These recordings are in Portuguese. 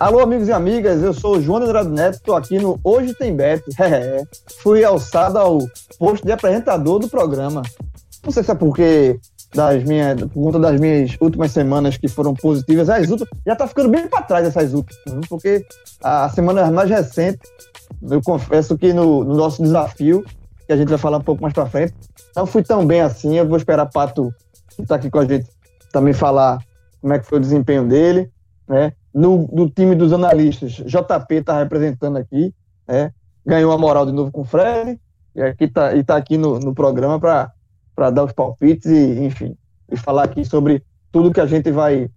Alô, amigos e amigas, eu sou o João Andrade Neto, estou aqui no Hoje Tem Bet. É, fui alçado ao posto de apresentador do programa. Não sei se é porque das minhas, por conta das minhas últimas semanas que foram positivas, as últimas, já tá ficando bem para trás essas últimas, porque a semana mais recente, eu confesso que no, no, nosso desafio, que a gente vai falar um pouco mais para frente, não fui tão bem assim. Eu vou esperar Pato, que está aqui com a gente, também falar como é que foi o desempenho dele, né? No, do time dos analistas, JP está representando aqui, né? ganhou a moral de novo com o Fred, e aqui tá, está aqui no, no programa para dar os palpites e, enfim, e falar aqui sobre tudo que a gente vai,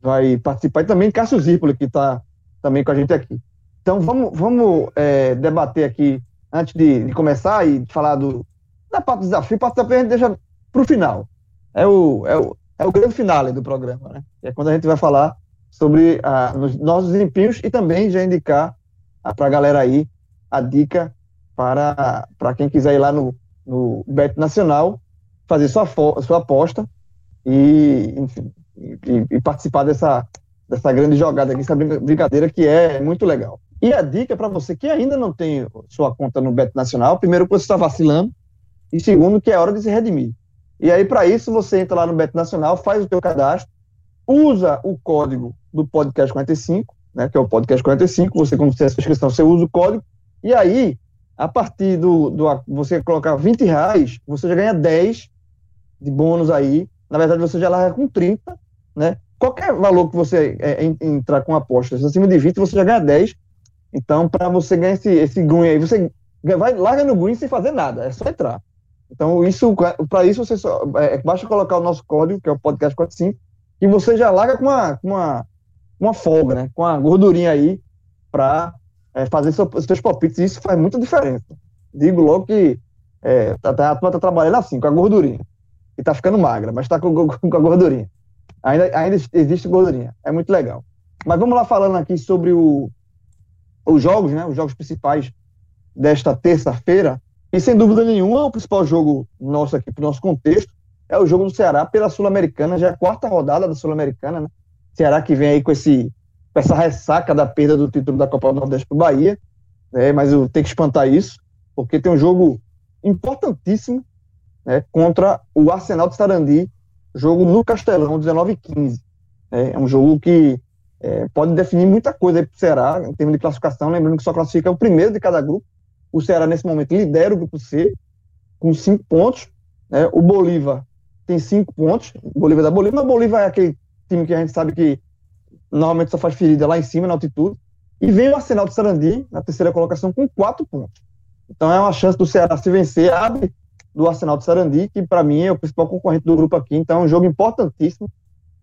vai participar. E também Cássio Zirpoli, que está também com a gente aqui. Então vamos, vamos é, debater aqui, antes de, de, começar e falar do, da parte do desafio, parte da a gente deixa para o final. É o, é, o, é o grande finale do programa, né? É quando a gente vai falar sobre ah, nos nossos desempenhos e também já indicar ah, para a galera aí a dica para, para quem quiser ir lá no, no Bet Nacional, fazer sua, sua aposta e, enfim, e, e, participar dessa, dessa grande jogada aqui, essa brincadeira que é muito legal. E a dica para você que ainda não tem sua conta no Bet Nacional, primeiro que você está vacilando, e segundo que é hora de se redimir. E aí, para isso, você entra lá no Bet Nacional, faz o seu cadastro, usa o código do podcast 45, né, que é o podcast 45, você quando fizer essa inscrição, você usa o código, e aí, a partir do, do você colocar 20 reais, você já ganha 10 de bônus aí, na verdade você já larga com 30, né, qualquer valor que você é, entrar com apostas acima de 20, você já ganha 10, então para você ganhar esse, esse green aí, você vai, larga no green sem fazer nada, é só entrar. Então, isso, para isso, você só, é, basta colocar o nosso código, que é o podcast 45, que você já larga com uma, uma, uma folga, né? Com a gordurinha aí para é, fazer seu, seus palpites. Isso faz muita diferença. Digo logo que é, tá, tá, a turma tá trabalhando assim, com a gordurinha. E tá ficando magra, mas tá com, com a gordurinha. Ainda, ainda existe gordurinha. É muito legal. Mas vamos lá falando aqui sobre o, os jogos, né? Os jogos principais desta terça-feira. E sem dúvida nenhuma, o principal jogo nosso aqui, para o nosso contexto, é o jogo do Ceará pela Sul-Americana, já é a quarta rodada da Sul-Americana, né? Ceará que vem aí com, esse, com essa ressaca da perda do título da Copa do Nordeste para o Bahia, né? mas eu tenho que espantar isso, porque tem um jogo importantíssimo né? contra o Arsenal de Sarandi, jogo no Castelão, 19 e 15. Né? É um jogo que é, pode definir muita coisa para o Ceará, em termos de classificação, lembrando que só classifica o primeiro de cada grupo. O Ceará, nesse momento, lidera o grupo C, com cinco pontos. Né? O Bolívar tem cinco pontos, Bolívar da Bolívia, mas o Bolívar é aquele time que a gente sabe que normalmente só faz ferida lá em cima, na altitude, e vem o Arsenal de Sarandi, na terceira colocação, com quatro pontos. Então é uma chance do Ceará se vencer, abre do Arsenal de Sarandi, que para mim é o principal concorrente do grupo aqui, então é um jogo importantíssimo.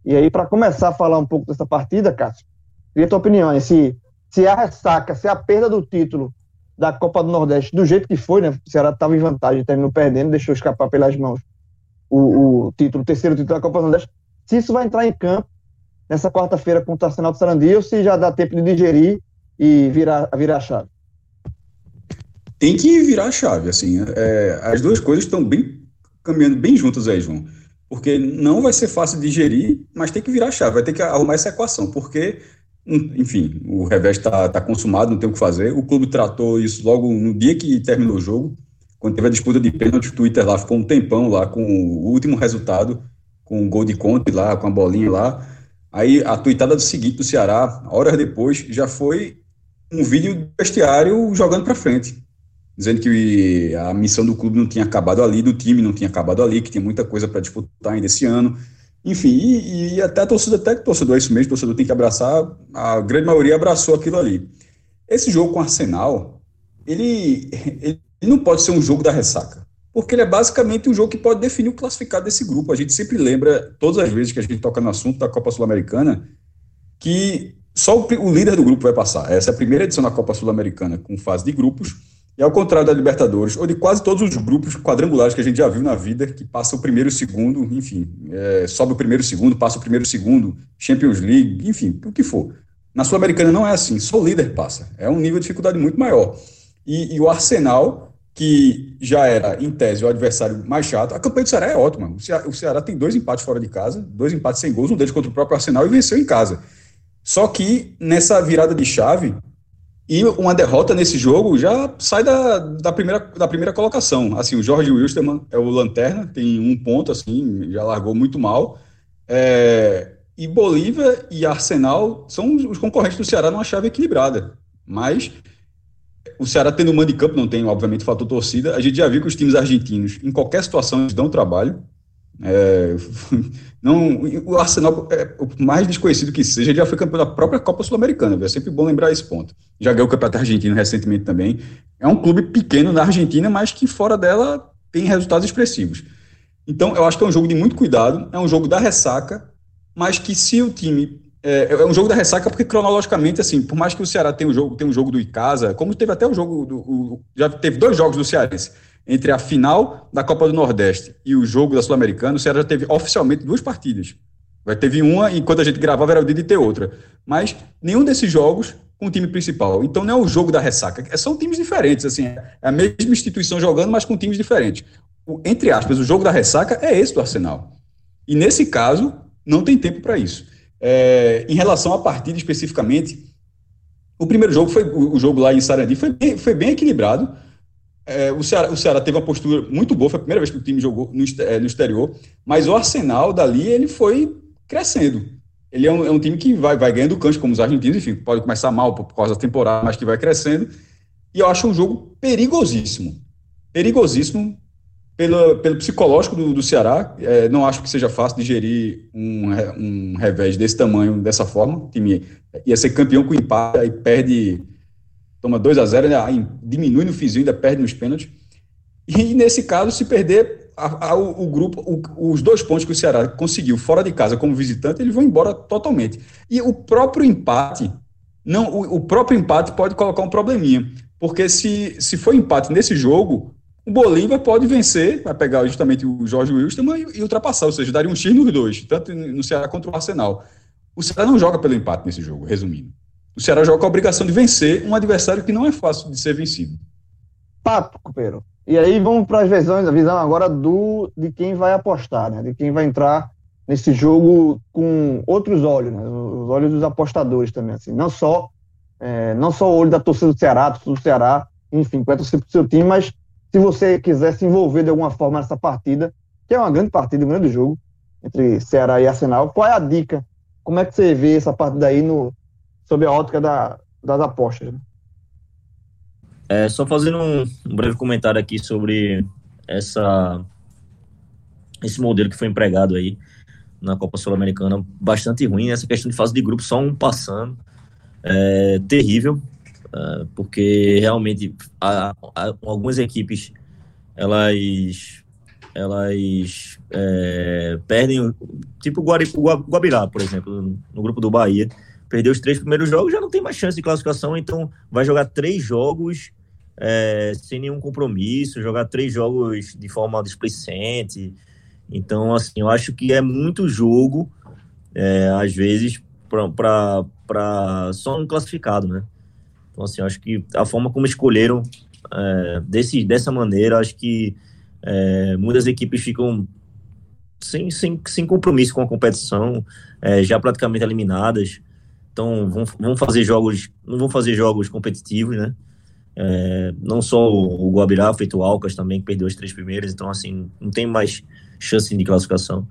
E aí, para começar a falar um pouco dessa partida, Cássio, queria a tua opinião, se, se a ressaca, se a perda do título da Copa do Nordeste, do jeito que foi, né? O Ceará estava em vantagem, terminou perdendo, deixou escapar pelas mãos o, o título, o terceiro título da Copa do Nordeste, se isso vai entrar em campo nessa quarta-feira contra o Arsenal do Sarandi ou se já dá tempo de digerir e virar, virar a chave. Tem que virar a chave, assim. É, as duas coisas estão bem caminhando bem juntas aí, João. Porque não vai ser fácil de digerir, mas tem que virar a chave, vai ter que arrumar essa equação, porque, enfim, o revés está tá consumado, não tem o que fazer. O clube tratou isso logo no dia que terminou o jogo quando teve a disputa de pênalti, o Twitter lá ficou um tempão lá com o último resultado, com o gol de Conte lá, com a bolinha lá. Aí a tuitada do seguinte do Ceará, horas depois, já foi um vídeo do vestiário jogando para frente, dizendo que a missão do clube não tinha acabado ali, do time não tinha acabado ali, que tinha muita coisa para disputar ainda esse ano. Enfim, e, e, até a torcida, até que torcedor, é isso mesmo, torcedor tem que abraçar, a grande maioria abraçou aquilo ali. Esse jogo com o Arsenal, ele, ele não pode ser um jogo da ressaca, porque ele é basicamente um jogo que pode definir o classificado desse grupo. A gente sempre lembra, todas as vezes que a gente toca no assunto da Copa Sul-Americana, que só o, o líder do grupo vai passar. Essa é a primeira edição da Copa Sul-Americana com fase de grupos, e ao contrário da Libertadores, ou de quase todos os grupos quadrangulares que a gente já viu na vida, que passa o primeiro e o segundo, enfim, é, sobe o primeiro e o segundo, passa o primeiro e o segundo, Champions League, enfim, o que for. Na Sul-Americana não é assim, só o líder passa. É um nível de dificuldade muito maior. E, e, o Arsenal, que já era, em tese, o adversário mais chato, a campanha do Ceará é ótima. O Ceará, o Ceará tem dois empates fora de casa, dois empates sem gols, um deles contra o próprio Arsenal e venceu em casa. Só que nessa virada de chave, e uma derrota nesse jogo já sai da, da, primeira, da primeira colocação. Assim, o Jorge Wilstermann é o lanterna, tem um ponto, assim, já largou muito mal. É, e Bolívia e Arsenal são os concorrentes do Ceará numa chave equilibrada. Mas o Ceará tendo mando de campo, não tem, obviamente, o fator torcida. A gente já viu que os times argentinos, em qualquer situação, eles dão trabalho. É, não, o Arsenal, é, o mais desconhecido que seja, já foi campeão da própria Copa Sul-Americana. É sempre bom lembrar esse ponto. Já ganhou o Campeonato Argentino recentemente também. É um clube pequeno na Argentina, mas que fora dela tem resultados expressivos. Então, eu acho que é um jogo de muito cuidado, é um jogo da ressaca, mas que se o time. É, é um jogo da ressaca porque, cronologicamente, assim, por mais que o Ceará tenha um jogo, tenha um jogo do Icasa, como teve até o jogo. Do, o, já teve dois jogos do Cearense entre a final da Copa do Nordeste e o jogo da Sul-Americana, o Ceará já teve oficialmente duas partidas. Vai teve uma, enquanto a gente gravava, era o dia de ter outra. Mas nenhum desses jogos com o time principal. Então não é o jogo da ressaca. É, são times diferentes, assim. É a mesma instituição jogando, mas com times diferentes. O, entre aspas, o jogo da ressaca é esse do Arsenal. E nesse caso, não tem tempo para isso. É, em relação à partida especificamente, o primeiro jogo foi o, jogo lá em Sarandi foi bem, foi bem equilibrado. É, o, Ceará, o Ceará teve uma postura muito boa, foi a primeira vez que o time jogou no, é, no exterior, mas o Arsenal dali ele foi crescendo. Ele é um, é um time que vai, vai ganhando cancha, como os argentinos, enfim, pode começar mal por causa da temporada, mas que vai crescendo. E eu acho um jogo perigosíssimo. Perigosíssimo pelo, pelo psicológico do, do Ceará. É, não acho que seja fácil digerir um, um revés desse tamanho, dessa forma. O time ia ser campeão com empate, aí perde toma 2 a 0 né, diminui no fizinho, ainda perde nos pênaltis. E nesse caso, se perder a, a, o, o, grupo, o, os dois pontos que o Ceará conseguiu fora de casa como visitante, eles vão embora totalmente. E o próprio empate, não, o, o próprio empate pode colocar um probleminha, porque se, se for empate nesse jogo, o Bolívar pode vencer, vai pegar justamente o Jorge Wilson e, e ultrapassar, ou seja, daria um X nos dois, tanto no Ceará quanto o Arsenal. O Ceará não joga pelo empate nesse jogo, resumindo o Ceará joga com a obrigação de vencer um adversário que não é fácil de ser vencido. Papo, Coopeiro. E aí vamos para as visões, a visão agora do de quem vai apostar, né? De quem vai entrar nesse jogo com outros olhos, né? Os olhos dos apostadores também, assim. Não só é, não só o olho da torcida do Ceará, torcida do Ceará, enfim, torcer para o seu time, mas se você quiser se envolver de alguma forma nessa partida, que é uma grande partida, um grande jogo entre Ceará e Arsenal, qual é a dica? Como é que você vê essa partida aí no, sob a ótica da, das apostas. Né? É, só fazendo um, breve comentário aqui sobre essa, esse modelo que foi empregado aí na Copa Sul-Americana, bastante ruim, essa questão de fase de grupo, só um passando, é terrível, é, porque realmente a, a, algumas equipes, elas elas é, perdem, tipo o Guabirá, por exemplo, no grupo do Bahia, perdeu os três primeiros jogos, já não tem mais chance de classificação, então vai jogar três jogos é, sem nenhum compromisso, jogar três jogos de forma displicente. Então, assim, eu acho que é muito jogo, é, às vezes, para só um classificado, né? Então, assim, acho que a forma como escolheram é, desse, dessa maneira, acho que é, muitas equipes ficam sem, sem, sem compromisso com a competição, é, já praticamente eliminadas. Então, vão, vão fazer jogos, não vão fazer jogos competitivos, né? É, não só o, o Guabirá, feito o Alcas também, que perdeu os três primeiros, então, assim, não tem mais chance de classificação.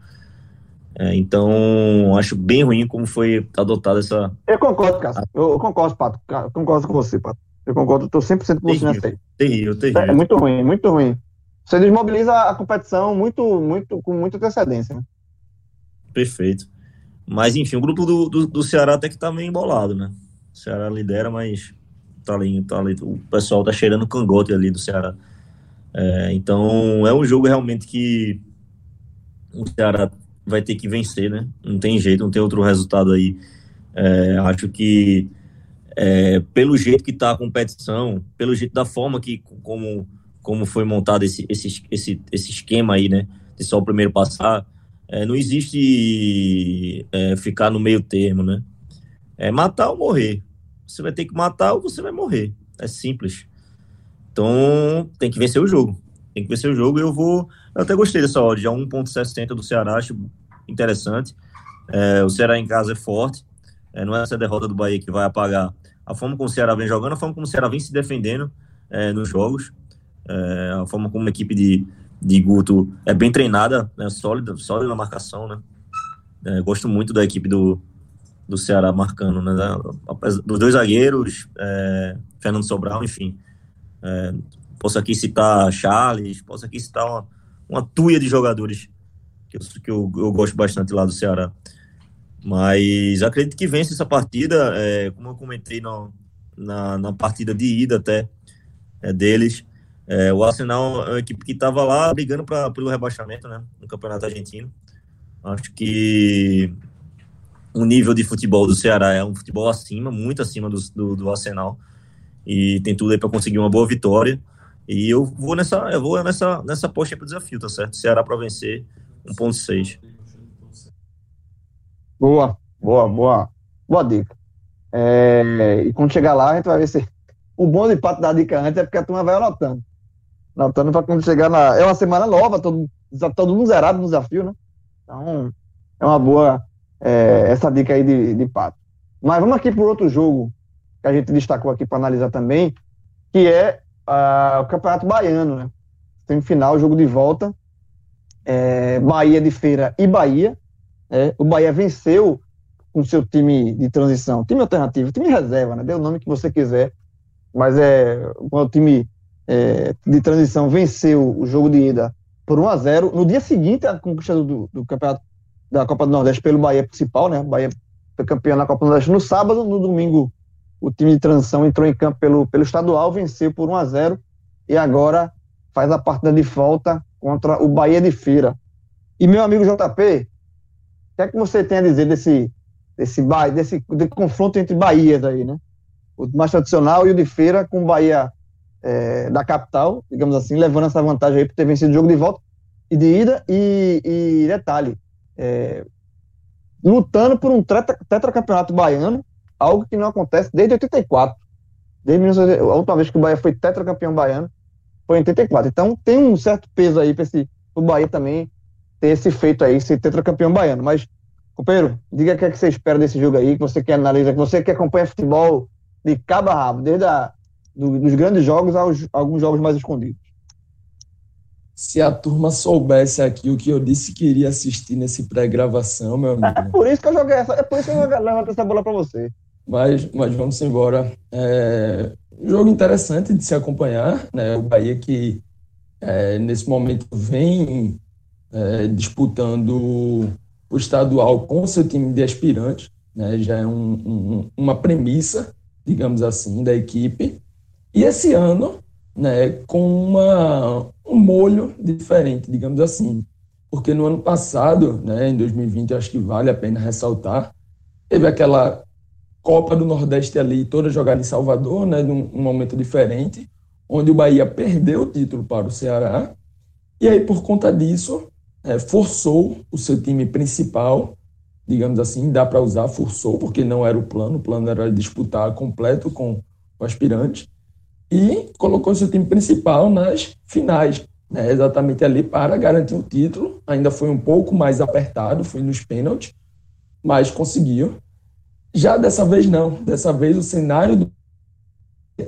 É, então, acho bem ruim como foi adotada essa. Eu concordo, Cássio. Eu concordo, Pato. Eu concordo com você, Pato. Eu concordo, estou 100% com você nessa aí. Terrível, terrível. É muito ruim, muito ruim. Você desmobiliza a competição muito, muito, com muita antecedência, né? Perfeito. Mas, enfim, o grupo do, do, do Ceará até que tá meio embolado, né? O Ceará lidera, mas tá ali, tá ali, o pessoal tá cheirando cangote ali do Ceará. É, então, é um jogo realmente que o Ceará vai ter que vencer, né? Não tem jeito, não tem outro resultado aí. É, acho que é, pelo jeito que está a competição, pelo jeito da forma que como, como foi montado esse, esse, esse, esse esquema aí, né? De só o primeiro passar, é, não existe é, ficar no meio termo, né? É matar ou morrer. Você vai ter que matar ou você vai morrer. É simples. Então tem que vencer o jogo. Tem que vencer o jogo eu vou. Eu até gostei dessa odd, a 1,60 do Ceará, acho interessante. É, o Ceará em casa é forte. É, não é essa derrota do Bahia que vai apagar a forma como o Ceará vem jogando, a forma como o Ceará vem se defendendo é, nos jogos, é, a forma como a equipe de, de Guto é bem treinada, né, sólida, sólida na marcação, né? É, gosto muito da equipe do, do Ceará marcando, né? Dos dois zagueiros, é, Fernando Sobral, enfim. É, posso aqui citar Charles, posso aqui citar uma, uma tuia de jogadores que, eu, que eu, eu gosto bastante lá do Ceará. Mas acredito que vence essa partida, é, como eu comentei no, na, na partida de ida até é, deles. É, o Arsenal é uma equipe que estava lá brigando pra, pelo rebaixamento né, no Campeonato Argentino. Acho que o nível de futebol do Ceará é um futebol acima, muito acima do, do, do Arsenal. E tem tudo aí para conseguir uma boa vitória. E eu vou nessa, eu vou nessa, nessa posta para o desafio, tá certo? Ceará para vencer 1.6. Boa, boa, boa. Boa dica. É, e quando chegar lá, a gente vai ver se. O bom de pato da dica antes é porque a turma vai anotando. Anotando para quando chegar na. É uma semana nova, todo, todo mundo zerado no desafio, né? Então, é uma boa é, essa dica aí de, de pato. Mas vamos aqui para outro jogo que a gente destacou aqui para analisar também, que é o Campeonato Baiano, né? Semifinal, jogo de volta. É, Bahia de Feira e Bahia. É, o Bahia venceu com seu time de transição, time alternativo, time reserva, né? Dê o nome que você quiser, mas é o time é, de transição venceu o jogo de ida por 1 a 0 No dia seguinte, a conquista do, do campeonato da Copa do Nordeste pelo Bahia principal, né? Bahia foi campeão na Copa do Nordeste no sábado, no domingo o time de transição entrou em campo pelo, pelo estadual, venceu por 1 a 0 e agora faz a partida de volta contra o Bahia de Feira. E meu amigo JP, o que é que você tem a dizer desse, desse, desse, desse confronto entre Bahias aí, né? O mais tradicional e o de feira com o Bahia é, da capital, digamos assim, levando essa vantagem aí por ter vencido o jogo de volta e de ida. E, e detalhe, é, lutando por um tetra, tetracampeonato baiano, algo que não acontece desde 84. Desde a última vez que o Bahia foi tetracampeão baiano foi em 84. Então tem um certo peso aí para o Bahia também ter esse feito aí, ser tetracampeão baiano. Mas, companheiro, diga o que, é que você espera desse jogo aí, que você quer analisar, que você que acompanha futebol de cabo a rabo, desde a, do, dos grandes jogos aos alguns jogos mais escondidos. Se a turma soubesse aqui o que eu disse que iria assistir nesse pré-gravação, meu amigo. É por isso que eu joguei essa, é por isso que eu levanto essa bola para você. Mas, mas vamos embora. É, jogo interessante de se acompanhar, né? O Bahia que é, nesse momento vem é, disputando o estadual com seu time de aspirantes, né, já é um, um, uma premissa, digamos assim, da equipe. E esse ano, né, com uma, um molho diferente, digamos assim, porque no ano passado, né, em 2020, acho que vale a pena ressaltar, teve aquela Copa do Nordeste ali, toda jogada em Salvador, né, num um momento diferente, onde o Bahia perdeu o título para o Ceará, e aí, por conta disso, é, forçou o seu time principal, digamos assim, dá para usar, forçou, porque não era o plano, o plano era disputar completo com o aspirante, e colocou seu time principal nas finais, né, exatamente ali para garantir o título. Ainda foi um pouco mais apertado, foi nos pênaltis, mas conseguiu. Já dessa vez não, dessa vez o cenário do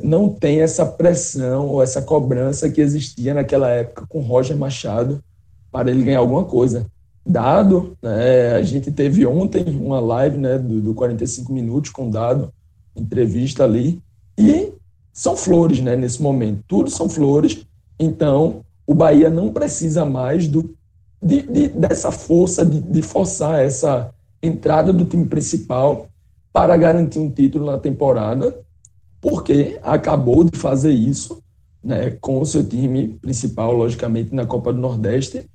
não tem essa pressão ou essa cobrança que existia naquela época com Roger Machado para ele ganhar alguma coisa. Dado, né, a gente teve ontem uma live né, do, do 45 minutos com Dado, entrevista ali, e são flores né, nesse momento, tudo são flores, então o Bahia não precisa mais do de, de, dessa força de, de forçar essa entrada do time principal para garantir um título na temporada, porque acabou de fazer isso né, com o seu time principal, logicamente, na Copa do Nordeste,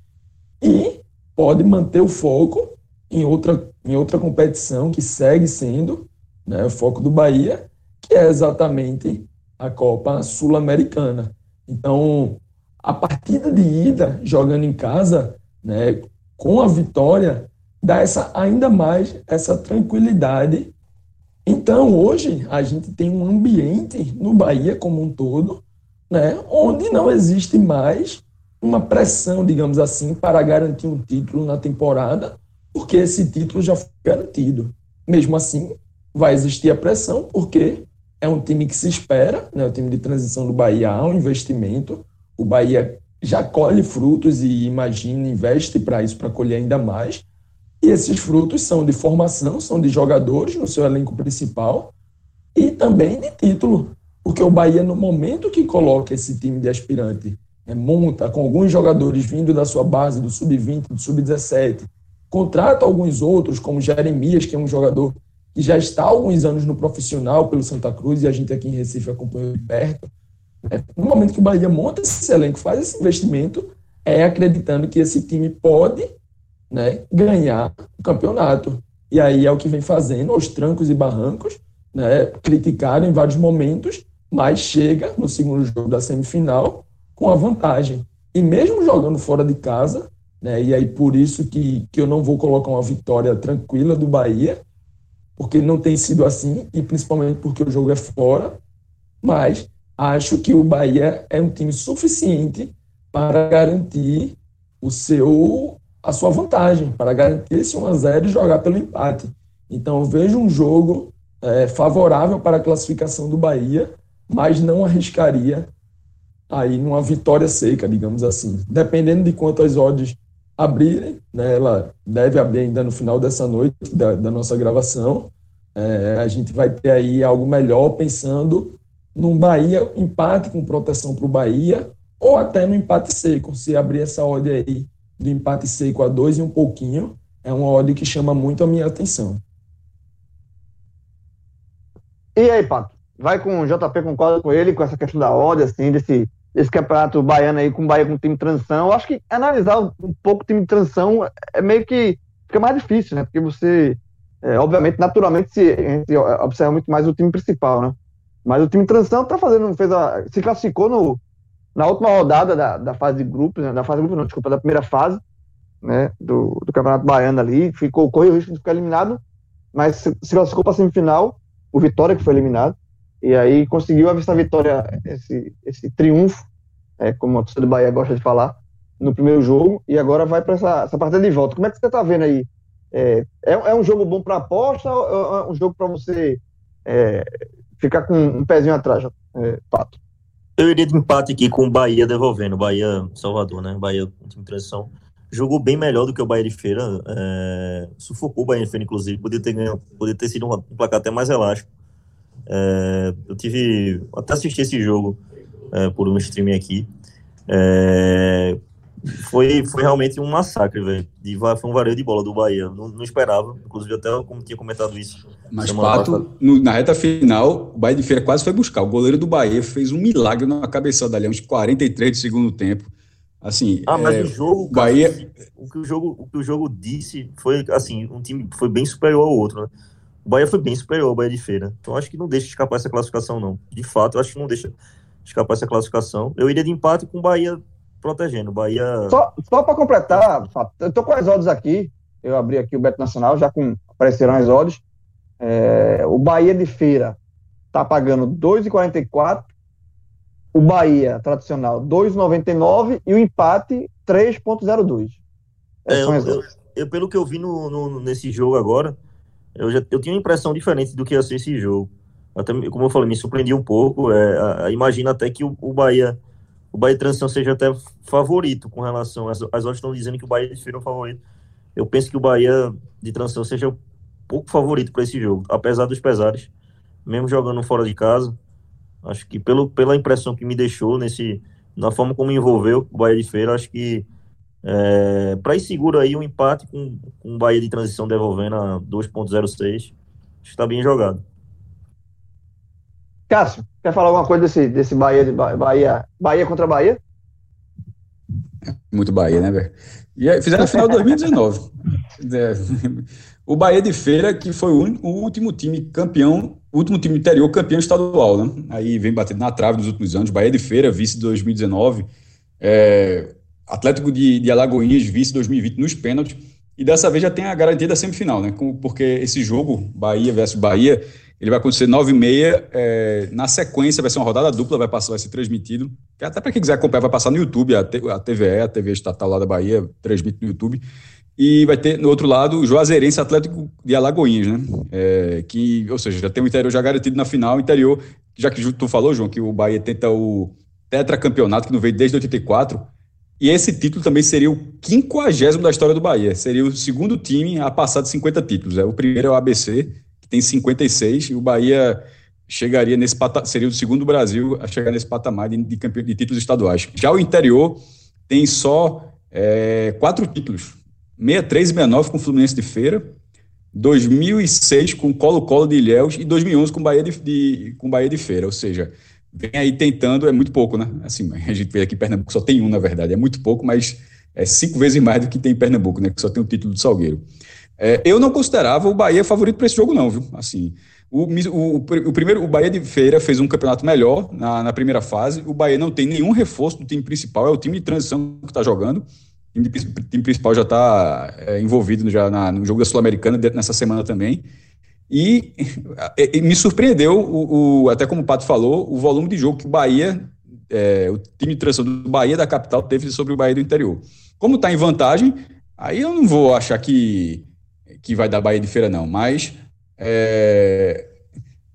e pode manter o foco em outra, em outra competição que segue sendo né, o foco do Bahia, que é exatamente a Copa Sul-Americana. Então, a partida de ida, jogando em casa, né, com a vitória, dá essa, ainda mais essa tranquilidade. Então, hoje, a gente tem um ambiente no Bahia como um todo, né, onde não existe mais uma pressão, digamos assim, para garantir um título na temporada, porque esse título já foi garantido. Mesmo assim, vai existir a pressão, porque é um time que se espera, né, o time de transição do Bahia há um investimento, o Bahia já colhe frutos e imagina, investe para isso, para colher ainda mais. E esses frutos são de formação, são de jogadores no seu elenco principal e também de título. Porque o Bahia, no momento que coloca esse time de aspirante, né, monta com alguns jogadores vindo da sua base, do sub-20, do sub-17, contrata alguns outros, como Jeremias, que é um jogador que já está há alguns anos no profissional pelo Santa Cruz, e a gente aqui em Recife acompanhou de perto. Né? No momento que o Bahia monta esse elenco, faz esse investimento, é acreditando que esse time pode né, ganhar o campeonato. E aí é o que vem fazendo, aos trancos e barrancos, né, criticaram em vários momentos, mas chega no segundo jogo da semifinal com a vantagem. E mesmo jogando fora de casa, né, e aí por isso que, que eu não vou colocar uma vitória tranquila do Bahia, porque não tem sido assim, e principalmente porque o jogo é fora, mas acho que o Bahia é um time suficiente para garantir o seu a sua vantagem, para garantir esse 1 a 0 e jogar pelo empate. Então eu vejo um jogo é, favorável para a classificação do Bahia, mas não arriscaria aí numa vitória seca, digamos assim. Dependendo de quantas odds abrirem, né, ela deve abrir ainda no final dessa noite da, da nossa gravação. É, a gente vai ter aí algo melhor pensando num Bahia empate com proteção para o Bahia ou até no empate seco. Se abrir essa odd aí do empate seco a dois e um pouquinho, é uma odd que chama muito a minha atenção. E aí, Pato? Vai com o JP, concorda com ele, com essa questão da odd, assim, desse, desse campeonato baiano aí, com o Bahia com o time de transição. Eu acho que analisar um pouco o time de transição é meio que fica mais difícil, né? Porque você, é, obviamente, naturalmente, se, a gente observa muito mais o time principal, né? Mas o time de transição tá fazendo, fez a, se classificou no, na última rodada da, da fase de grupos, né, da fase de grupos, não, desculpa, da primeira fase, né, do, do Campeonato Baiano ali, ficou, correu o risco de ficar eliminado, mas se, se classificou para a semifinal, o Vitória que foi eliminado, e aí conseguiu essa vitória, esse, esse triunfo, é, como a torcida do Bahia gosta de falar, no primeiro jogo, e agora vai para essa, essa partida de volta. Como é que você está vendo aí? É, é, é, um jogo bom para aposta ou é um jogo para você é, ficar com um pezinho atrás, é, Pato? Eu iria de empate aqui com o Bahia devolvendo. Bahia Salvador, né? Bahia com time transição. Jogou bem melhor do que o Bahia de Feira. É, sufocou o Bahia de Feira, inclusive. Podia ter, ganho, podia ter sido um, placar até mais elástico. É, eu tive. Até assisti esse jogo é, por um streaming aqui. É, foi, foi realmente um massacre, velho. Foi um vareio de bola do Bahia. Não, não, esperava. Inclusive, até como tinha comentado isso. Mas, Pato, no, na reta final, o Bahia de Feira quase foi buscar. O goleiro do Bahia fez um milagre na cabeçada ali, uns 43 de segundo tempo. Assim, ah, mas é, o jogo, Bahia... o, que o jogo, o que o jogo disse foi, assim, um time foi bem superior ao outro, né? O Bahia foi bem superior ao Bahia de Feira. Então, acho que não deixa escapar essa classificação, não. De fato, acho que não deixa escapar essa classificação. Eu iria de empate com o Bahia protegendo. O Bahia. Só, só para completar, eu tô com as odds aqui. Eu abri aqui o Beto Nacional, já com apareceram as odds. É, o Bahia de Feira tá pagando 2,44. O Bahia tradicional 2,99 e o empate 3,02. É, eu, eu, eu, pelo que eu vi no, no, nesse jogo agora, eu, já, eu tinha uma impressão diferente do que ia ser esse jogo. Até, como eu falei, me surpreendi um pouco. É, imagina até que o, o Bahia o Bahia de Transição seja até favorito com relação. As, as odds estão dizendo que o Bahia de Feira é o favorito. Eu penso que o Bahia de Transição seja um pouco favorito para esse jogo, apesar dos pesares, mesmo jogando fora de casa. Acho que pelo, pela impressão que me deixou nesse, na forma como envolveu o Bahia de Feira, acho que É, para ir seguro aí, um empate com, com o Bahia de transição devolvendo a 2.06. Acho que está bem jogado. Cássio, quer falar alguma coisa desse, desse Bahia, Bahia, Bahia contra Bahia? Muito Bahia, né, velho? E fizeram a final de 2019. É, o Bahia de Feira, que foi o, o, último time campeão, o último time interior campeão estadual, né? Aí vem batendo na trave nos últimos anos. Bahia de Feira, vice de 2019. É, Atlético de, de Alagoinhas, vice 2020 nos pênaltis. E dessa vez já tem a garantia da semifinal, né? Porque esse jogo, Bahia versus Bahia, ele vai acontecer 9 e meia. É, na sequência, vai ser uma rodada dupla, vai, passar, vai ser transmitido. Até para quem quiser acompanhar, vai passar no YouTube, a, a TVE, a TV estatal lá da Bahia, transmite no YouTube. E vai ter, no outro lado, o Juazeirense Atlético de Alagoinhas, né? É, que, ou seja, já tem o interior já garantido na final. Interior, já que tu falou, João, que o Bahia tenta o tetracampeonato, que não veio desde 84. E esse título também seria o quinquagésimo da história do Bahia. Seria o segundo time a passar de 50 títulos. É, o primeiro é o ABC, tem 56, e o Bahia chegaria nesse patamar, seria o segundo Brasil a chegar nesse patamar de, de, de títulos estaduais. Já o interior tem só é, quatro títulos: 63 e 69 com o Fluminense de Feira, 2006 com Colo-Colo de Ilhéus e 2011 com Bahia de, de, com Bahia de Feira. Ou seja, vem aí tentando, é muito pouco, né? Assim, a gente vê aqui em Pernambuco só tem um, na verdade, é muito pouco, mas é cinco vezes mais do que tem em Pernambuco, né? Que só tem o título do Salgueiro. É, eu não considerava o Bahia favorito para esse jogo, não, viu? Assim, o, o, o, primeiro, o Bahia de Feira fez um campeonato melhor na, na, primeira fase. O Bahia não tem nenhum reforço do time principal, é o time de transição que está jogando. O time, time, principal já está é, envolvido já na, no jogo da Sul-Americana nessa semana também. E, e, me surpreendeu, o, até como o Pato falou, o volume de jogo que o Bahia, é, o time de transição do Bahia da capital teve sobre o Bahia do interior. Como está em vantagem, aí eu não vou achar que que vai dar Bahia de Feira, não. Mas, é,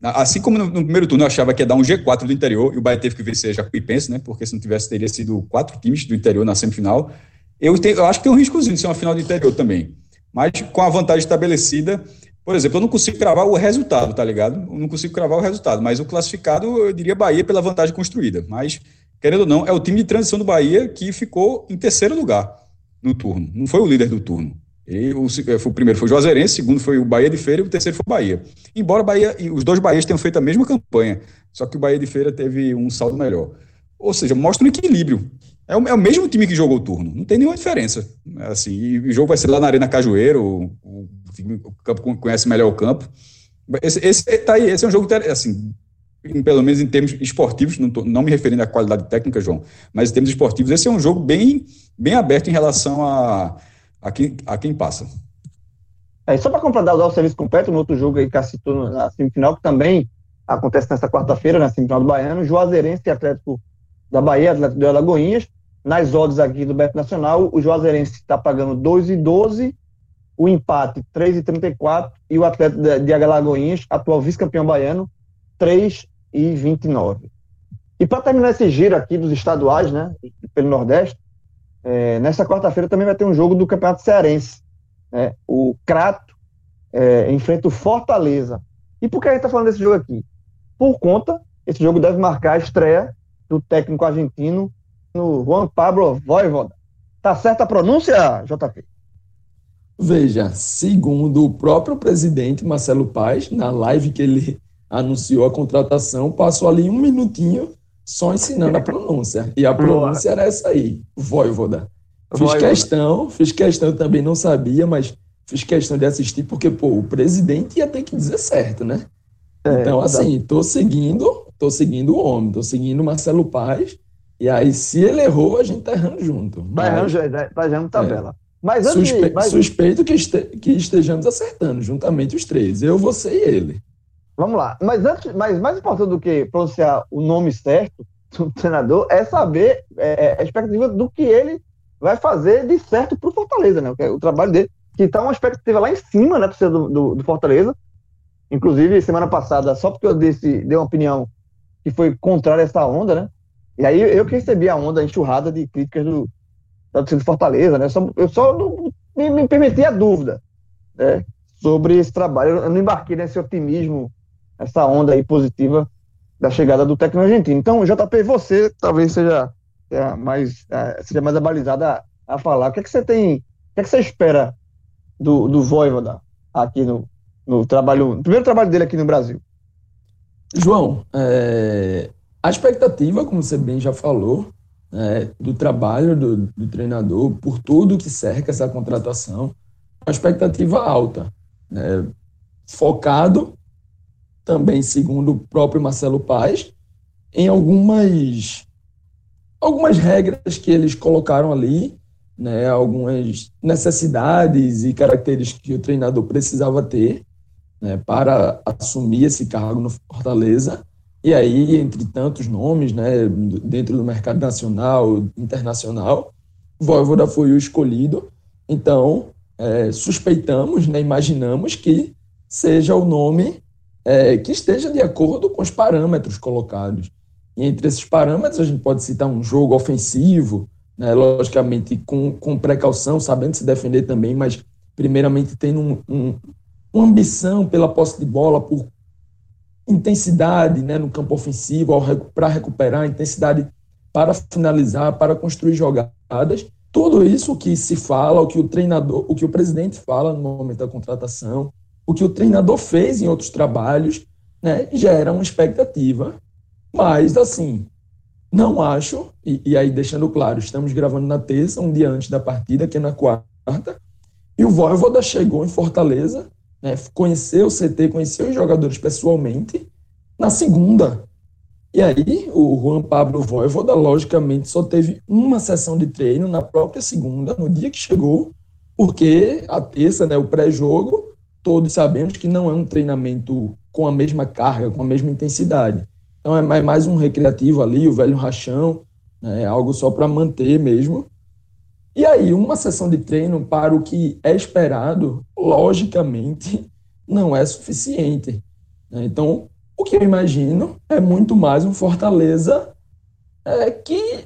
assim como no, no, primeiro turno eu achava que ia dar um G4 do interior, e o Bahia teve que vencer Jacuipense, né? Porque se não tivesse, teria sido quatro times do interior na semifinal. Eu, tenho, eu acho que tem um riscozinho de ser uma final do interior também. Mas com a vantagem estabelecida, por exemplo, eu não consigo cravar o resultado, tá ligado? Eu não consigo cravar o resultado, mas o classificado, eu diria Bahia pela vantagem construída. Mas, querendo ou não, é o time de transição do Bahia que ficou em terceiro lugar no turno. Não foi o líder do turno. E o, eh, o primeiro foi o Juazeirense, o segundo foi o Bahia de Feira e o terceiro foi o Bahia. Embora Bahia, os dois Bahias tenham feito a mesma campanha, só que o Bahia de Feira teve um saldo melhor. Ou seja, mostra um equilíbrio. É o, é o mesmo time que jogou o turno, não tem nenhuma diferença. Assim, e o jogo vai ser lá na Arena Cajueiro, o, o, campo conhece melhor o campo. Esse, esse, tá aí, esse é um jogo, assim, pelo menos em termos esportivos, não, tô, não me referindo à qualidade técnica, João, mas em termos esportivos, esse é um jogo bem, bem aberto em relação a a quem, a quem passa. É, só para completar o serviço completo, no outro jogo aí que citou na semifinal, que também acontece nessa quarta-feira, na semifinal do Baiano, Juazeirense e Atlético da Bahia, Atlético de Alagoinhas. Nas odds aqui do Beto Nacional, o Juazeirense está pagando 2,12, o empate 3,34 e o Atlético de Alagoinhas, atual vice-campeão baiano, 3,29. E para terminar esse giro aqui dos estaduais, né, pelo Nordeste, é, nessa quarta-feira também vai ter um jogo do Campeonato Cearense. Né? O Crato é, enfrenta o Fortaleza. E por que a gente está falando desse jogo aqui? Por conta, esse jogo deve marcar a estreia do técnico argentino no Juan Pablo Voivoda. Tá certa a pronúncia, JP? Veja, segundo o próprio presidente Marcelo Paes, na live que ele anunciou a contratação, passou ali um minutinho só ensinando a pronúncia. E a pronúncia era essa aí, Voivoda. Fiz Voivoda. questão, fiz questão também, não sabia, mas fiz questão de assistir, porque, pô, o presidente ia ter que dizer certo, né? É, então, assim, tô seguindo, tô seguindo o homem, tô seguindo Marcelo Paz, e aí, se ele errou, a gente tá errando junto. Tá errando, tá errando tabela. É. Mas antes, Suspe mas... Suspeito que, este, que estejamos acertando, juntamente os três, eu, você e ele. Vamos lá. Mas, antes, mas mais importante do que pronunciar o nome certo do treinador é saber é, é a expectativa do que ele vai fazer de certo para o Fortaleza, né? O, trabalho dele, que está uma expectativa lá em cima, né, do, do, do, Fortaleza. Inclusive, semana passada, só porque eu disse, dei uma opinião que foi contrária a essa onda, né? E aí eu que recebi a onda, enxurrada de críticas do, da torcida do Fortaleza, né? Eu só, eu só não, me, me permiti a dúvida né, sobre esse trabalho. Eu não embarquei nesse otimismo essa onda aí positiva da chegada do técnico argentino. Então, JP, você talvez seja, seja mais, é, seja mais abalizada a falar. O que, é que você tem, o que, é que você espera do, do Voivoda aqui no, no trabalho, no primeiro trabalho dele aqui no Brasil? João, é, a expectativa, como você bem já falou, é, do trabalho do, do, treinador, por tudo que cerca essa contratação, a expectativa alta. Né, focado, também segundo o próprio Marcelo Paes, em algumas, algumas regras que eles colocaram ali, né, algumas necessidades e características que o treinador precisava ter né, para assumir esse cargo no Fortaleza. E aí, entre tantos nomes, né, dentro do mercado nacional, internacional, Voivoda foi o escolhido. Então, é, suspeitamos, né, imaginamos que seja o nome é, que esteja de acordo com os parâmetros colocados. E entre esses parâmetros, a gente pode citar um jogo ofensivo, né, logicamente com, com precaução, sabendo se defender também, mas primeiramente tendo um, um, uma ambição pela posse de bola, por intensidade né, no campo ofensivo, para recuperar, intensidade para finalizar, para construir jogadas. Tudo isso que se fala, o que o treinador, o que o presidente fala no momento da contratação, o que o treinador fez em outros trabalhos, né, gera uma expectativa. Mas, assim, não acho, e, e, aí deixando claro, estamos gravando na terça, um dia antes da partida, que é na quarta, e o Voivoda chegou em Fortaleza né, conheceu o CT, conheceu os jogadores pessoalmente na segunda. E aí, o Juan Pablo Voivoda, logicamente, só teve uma sessão de treino na própria segunda, no dia que chegou, porque a terça, né, o pré-jogo, todos sabemos que não é um treinamento com a mesma carga, com a mesma intensidade. Então, é mais um recreativo ali, o velho rachão, né, algo só para manter mesmo. E aí, uma sessão de treino para o que é esperado, logicamente, não é suficiente. Né? Então, o que eu imagino é muito mais um Fortaleza é, que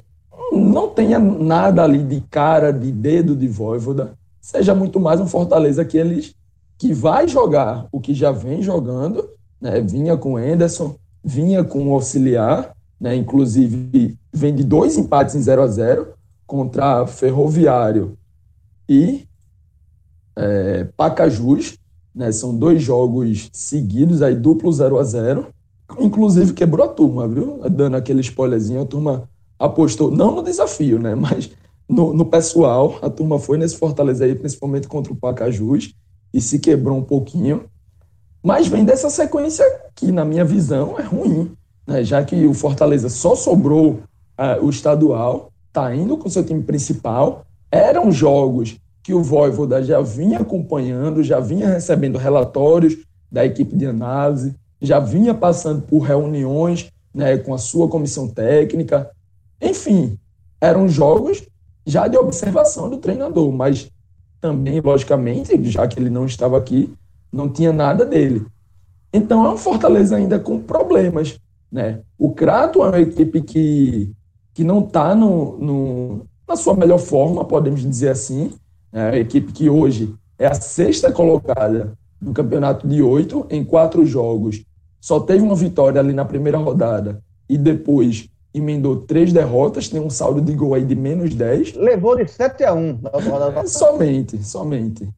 não tenha nada ali de cara, de dedo de Voivoda, seja muito mais um Fortaleza que eles que vai jogar o que já vem jogando, né? vinha com Anderson, vinha com o auxiliar, né? inclusive vem de dois empates em 0 a 0 contra Ferroviário e é, Pacajus, né? São dois jogos seguidos, aí duplo 0 a 0 Inclusive quebrou a turma, viu? Dando aquele spoilerzinho, a turma apostou, não no desafio, né? Mas no, no pessoal, a turma foi nesse Fortaleza aí, principalmente contra o Pacajus, e se quebrou um pouquinho. Mas vem dessa sequência que, na minha visão, é ruim, né? já que o Fortaleza só sobrou uh, o estadual está indo com seu time principal. Eram jogos que o Voivoda já vinha acompanhando, já vinha recebendo relatórios da equipe de análise, já vinha passando por reuniões né, com a sua comissão técnica. Enfim, eram jogos já de observação do treinador, mas também, logicamente, já que ele não estava aqui, não tinha nada dele. Então é um Fortaleza ainda com problemas. Né? O Crato é uma equipe que que não está no, no, na sua melhor forma, podemos dizer assim. É a equipe que hoje é a sexta colocada no campeonato de oito, em quatro jogos. Só teve uma vitória ali na primeira rodada e depois emendou três derrotas, tem um saldo de gol aí de menos 10. Levou de 7 a 1 na rodada. somente, somente.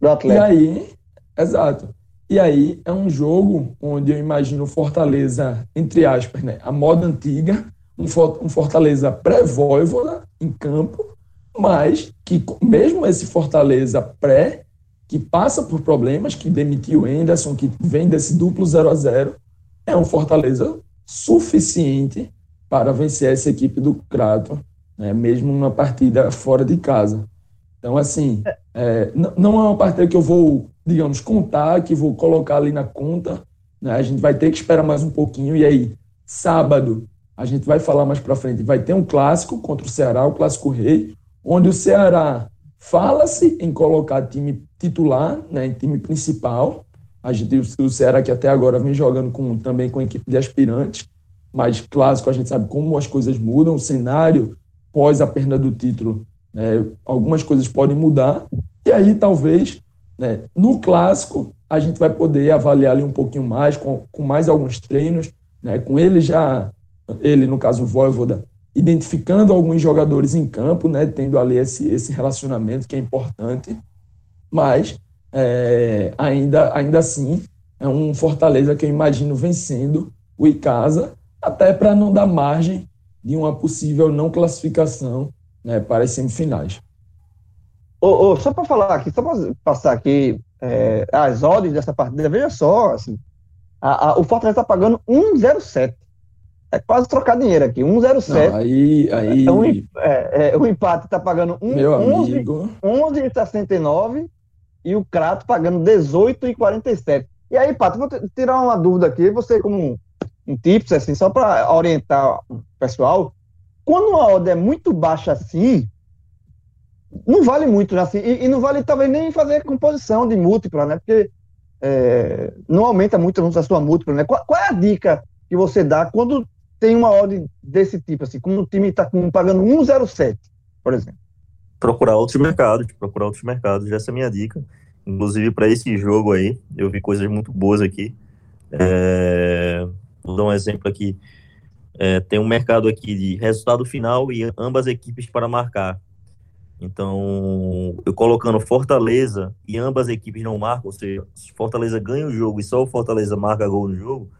Do Atlético. E aí, exato. E aí é um jogo onde eu imagino Fortaleza, entre aspas, né, a moda antiga, um Fortaleza pré-Voivoda em campo, mas que mesmo esse Fortaleza pré, que passa por problemas, que demitiu o Anderson, que vem desse duplo 0 a 0 é um Fortaleza suficiente para vencer essa equipe do Crato, né, mesmo numa partida fora de casa. Então, assim, é, não é uma partida que eu vou, digamos, contar, que vou colocar ali na conta. Né, a gente vai ter que esperar mais um pouquinho. E aí, sábado, a gente vai falar mais para frente, vai ter um clássico contra o Ceará, o clássico rei, onde o Ceará fala-se em colocar time titular, né, em time principal. A gente, o Ceará que até agora vem jogando com, também com equipe de aspirantes, mas clássico a gente sabe como as coisas mudam, o cenário pós a perda do título, né, algumas coisas podem mudar, e aí talvez né, no clássico a gente vai poder avaliar ali um pouquinho mais, com, com mais alguns treinos, né, com ele já ele, no caso o Voivoda, identificando alguns jogadores em campo, né, tendo ali esse, esse relacionamento que é importante, mas é, ainda, ainda assim é um Fortaleza que eu imagino vencendo o Icasa, até para não dar margem de uma possível não classificação né, para as semifinais. Oh, oh, só para falar aqui, só para passar aqui é, as odds dessa partida, veja só, assim, a, a, o Fortaleza está pagando 1,07. É quase trocar dinheiro aqui, 1,07. Aí, aí... É, é, é, o empate está pagando 1, Meu 11, amigo. 11,69 e o Crato pagando 18,47. E aí, Pato, vou tirar uma dúvida aqui, você como um, tips, assim, só para orientar o pessoal, quando uma odd é muito baixa assim, não vale muito, né? Assim, e, e, não vale talvez nem fazer composição de múltipla, né? Porque é, não aumenta muito a sua múltipla, né? Qual, qual, é a dica que você dá quando tem uma odd desse tipo, assim, quando o time está pagando 1,07, por exemplo? Procurar outros mercados, procurar outros mercados, essa é a minha dica. Inclusive, para esse jogo aí, eu vi coisas muito boas aqui. É, vou dar um exemplo aqui. É, tem um mercado aqui de resultado final e ambas equipes para marcar. Então, eu colocando Fortaleza e ambas equipes não marcam, ou seja, se Fortaleza ganha o jogo e só o Fortaleza marca gol no jogo,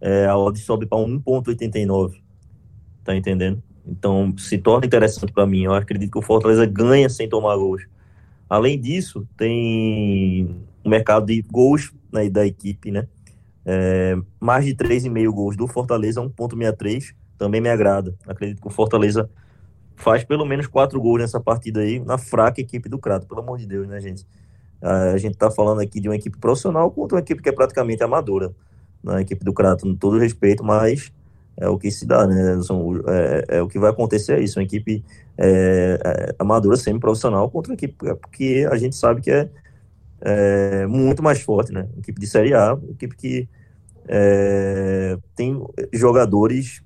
é, a odd sobe para 1,89. Tá entendendo? Então, se torna interessante para mim. Eu acredito que o Fortaleza ganha sem tomar gols. Além disso, tem o mercado de gols né, da equipe, né? É, mais de 3,5 gols do Fortaleza, 1,63, também me agrada. Acredito que o Fortaleza faz pelo menos 4 gols nessa partida aí, na fraca equipe do Crato, pelo amor de Deus, né, gente? A gente tá falando aqui de uma equipe profissional contra uma equipe que é praticamente amadora, na né? equipe do Crato, com todo respeito, mas é o que se dá, né? É, é, o que vai acontecer é isso, uma equipe é, é, amadora semi-profissional contra uma equipe que a gente sabe que é, é muito mais forte, né? Equipe de Série A, equipe que é, tem jogadores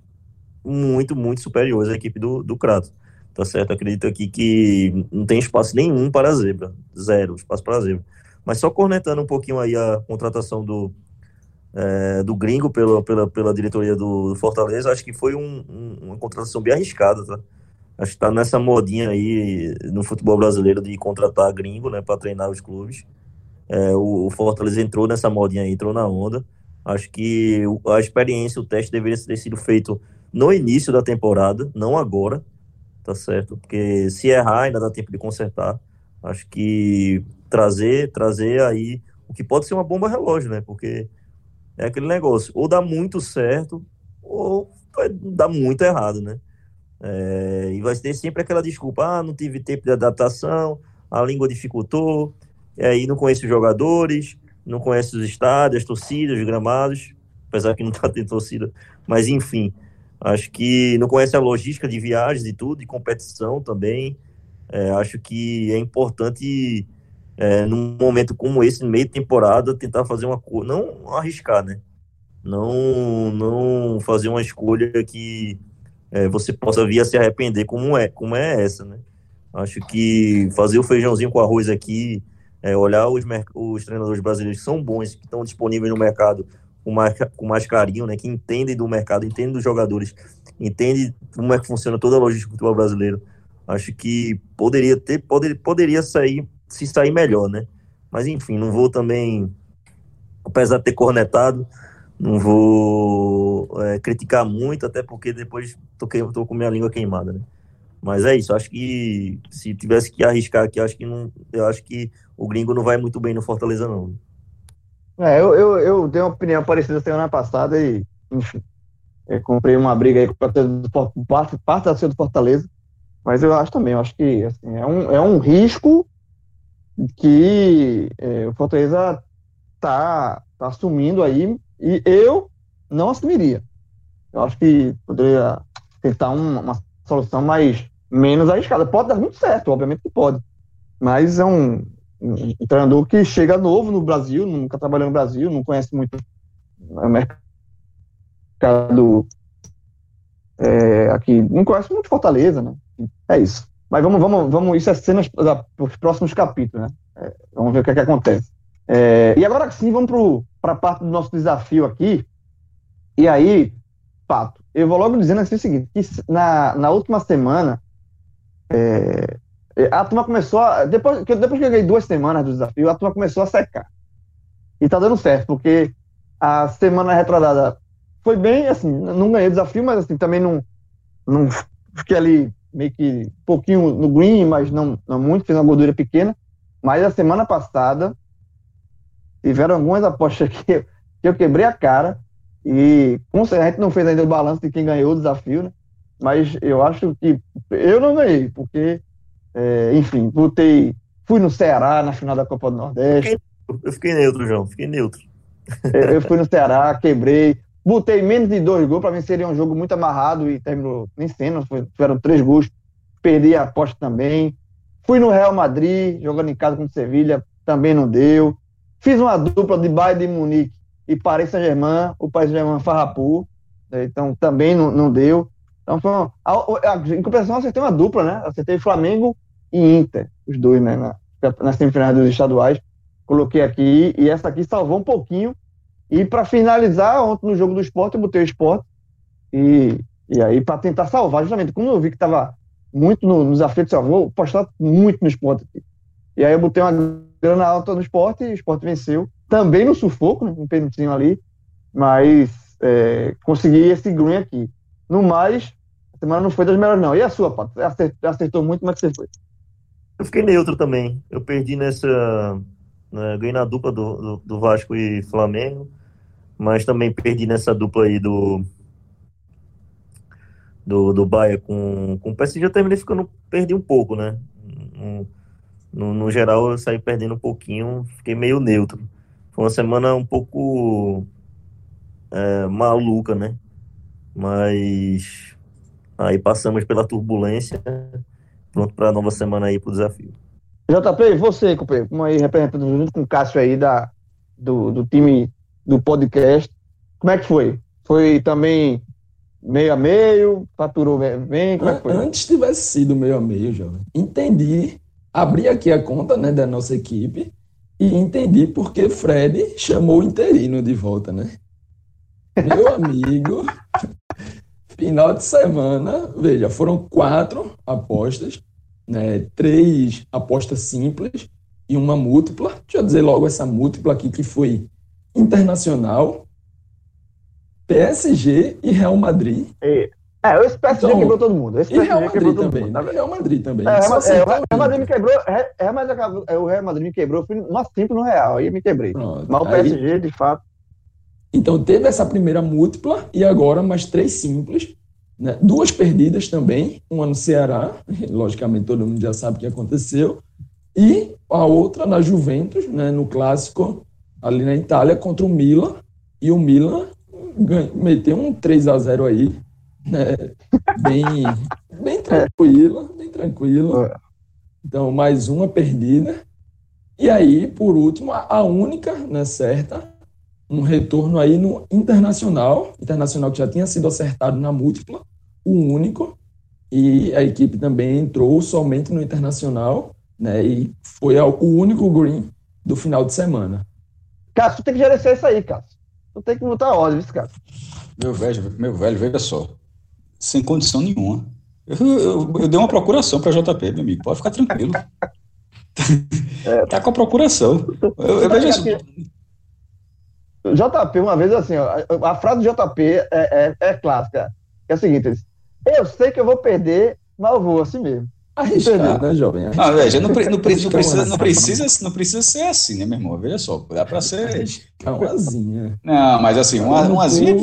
muito, muito superiores à equipe do, do Crato. Tá certo? Acredito aqui que não tem espaço nenhum para a zebra. Zero espaço para a zebra. Mas só cornetando um pouquinho aí a contratação do, é, do gringo pela, pela, pela diretoria do, Fortaleza, acho que foi um, um, uma contratação bem arriscada, tá? Acho que tá nessa modinha aí no futebol brasileiro de contratar gringo, né, para treinar os clubes. É, o, o, Fortaleza entrou nessa modinha entrou na onda. Acho que a experiência, o teste deveria ter sido feito no início da temporada, não agora, tá certo? Porque se errar ainda dá tempo de consertar. Acho que trazer, trazer aí o que pode ser uma bomba relógio, né? Porque é aquele negócio, ou dá muito certo, ou dar muito errado, né? É, e vai ter sempre aquela desculpa, ah, não tive tempo de adaptação, a língua dificultou, e aí não conheço os jogadores, não conheço os estádios, as torcidas, os gramados, apesar que não tá tendo torcida, mas enfim, acho que não conhece a logística de viagens e tudo, de competição também, é, acho que é importante é, num momento como esse, no meio de temporada, tentar fazer uma coisa, não arriscar, né? Não, não fazer uma escolha que é, você possa vir a se arrepender, como é, como é essa, né? Acho que fazer o feijãozinho com arroz aqui, é, olhar os, os treinadores brasileiros que são bons, que estão disponíveis no mercado com mais, com mais carinho, né? Que entendem do mercado, entendem dos jogadores, entendem como é que funciona toda a logística do futebol brasileiro. Acho que poderia ter, poder, poderia sair se sair melhor, né? Mas enfim, não vou também, apesar de ter cornetado, não vou é, criticar muito, até porque depois tô, tô com minha língua queimada, né? Mas é isso, acho que se tivesse que arriscar aqui, acho que não, eu acho que o gringo não vai muito bem no Fortaleza, não. É, eu, eu, eu dei uma opinião parecida semana passada e, enfim, comprei uma briga aí com parte, parte da do Fortaleza, mas eu acho também, eu acho que assim, é, um, é um risco que é, o Fortaleza está tá assumindo aí e eu não assumiria. Eu acho que poderia tentar uma, uma solução mais menos arriscada. Pode dar muito certo, obviamente que pode, mas é um, um, treinador que chega novo no Brasil, nunca trabalhou no Brasil, não conhece muito o mercado é, aqui, não conhece muito Fortaleza, né? É isso. Mas vamos, vamos, vamos, isso é cenas para os próximos capítulos, né? É, vamos ver o que, é que acontece. É, e agora sim, vamos para a parte do nosso desafio aqui. E aí, Pato, eu vou logo dizendo assim o seguinte, que na, na última semana, é, a turma começou a, depois, que, depois que eu ganhei duas semanas do desafio, a turma começou a secar. E tá dando certo, porque a semana retrasada foi bem, assim, não ganhei desafio, mas assim, também não, não fiquei ali meio que pouquinho no green, mas não, não muito, fiz uma gordura pequena. Mas a semana passada tiveram algumas apostas que que eu quebrei a cara e com certeza a gente não fez ainda o balanço de quem ganhou o desafio, né? Mas eu acho que eu não ganhei, porque, é, enfim, botei, fui no Ceará na final da Copa do Nordeste. Eu fiquei neutro, João, fiquei neutro. Eu fui no Ceará, quebrei, botei menos de dois gols, para mim seria um jogo muito amarrado e terminou nem sendo, tiveram três gols, perdi a aposta também. Fui no Real Madrid, jogando em casa com o Sevilha, também não deu. Fiz uma dupla de Bayern de Munique e Paris Saint-Germain, o Paris Saint-Germain farrapou, né, então também não, não deu. Então, foi uma, a, a, em compensação, acertei uma dupla, né? Acertei Flamengo e Inter, os dois, né? Na, nas semifinais dos estaduais. Coloquei aqui, e essa aqui salvou um pouquinho. E para finalizar, ontem no jogo do esporte, eu botei o esporte. E, e aí, para tentar salvar, justamente, como eu vi que estava muito no, nos afetos, eu vou postar muito no esporte aqui. E aí eu botei uma grana alta no esporte e o esporte venceu. Também no sufoco, né, um pênalti ali, mas é, consegui esse green aqui. No mais, a semana não foi das melhores, não. E a sua, Pato? Acertou, acertou muito, mas você foi? Eu fiquei neutro também. Eu perdi nessa. Né, ganhei na dupla do, do, do, Vasco e Flamengo, mas também perdi nessa dupla aí do. Do, do Bahia com, com o PSG. Eu terminei ficando. Perdi um pouco, né? No, no, no geral, eu saí perdendo um pouquinho, fiquei meio neutro. Foi uma semana um pouco é, maluca, né? Mas Aí passamos pela turbulência, pronto para a nova semana aí para o desafio. JP, você, companheiro, como aí representando junto com o Cássio aí da, do, do time do podcast, como é que foi? Foi também meio a meio, faturou bem, como é que foi? Antes tivesse sido meio a meio, jovem. Entendi, abri aqui a conta né, da nossa equipe e entendi porque Fred chamou o interino de volta, né? Meu amigo, Final de semana, veja, foram quatro apostas, né? três apostas simples e uma múltipla. Deixa eu dizer logo essa múltipla aqui que foi internacional, PSG e Real Madrid. É, é esse PSG então, quebrou todo mundo. E Real Madrid também. Né? Real Madrid também. É, é, é, o Real Madrid me quebrou. Real Madrid, o Real Madrid me quebrou. Fui uma simples no Real. Aí me quebrei. Pronto, Mas o PSG, aí, de fato. Então teve essa primeira múltipla e agora mais três simples. Né? Duas perdidas também, uma no Ceará, logicamente todo mundo já sabe o que aconteceu, e a outra na Juventus, né, no clássico ali na Itália contra o Milan, e o Milan meteu um 3 a 0 aí, né, bem, bem tranquilo, bem tranquilo. É. Então, mais uma perdida. E aí, por último, a única né, certa, um retorno aí no Internacional, Internacional que já tinha sido acertado na múltipla, o único, e a equipe também entrou somente no Internacional, né, e foi o único green do final de semana. Cássio, tu tem que gerenciar isso aí, Cássio. Tu tem que botar ordem, isso, Cássio. Meu velho, meu velho, veja só, sem condição nenhuma. Eu, eu, eu dei uma procuração para JP, meu amigo, pode ficar tranquilo. É, tá com a procuração. Eu, eu vejo assim, JP, uma vez assim, ó, a frase do JP é, é, é clássica. É o seguinte: eu sei que eu vou perder, mas eu vou assim mesmo. Arriscar, né, jovem? Não, veja, não, não, não, precisa, não, precisa, não precisa ser assim, né, meu irmão? Veja só, dá para ser. Uma asinha. Não, mas assim, uma, uma asinha.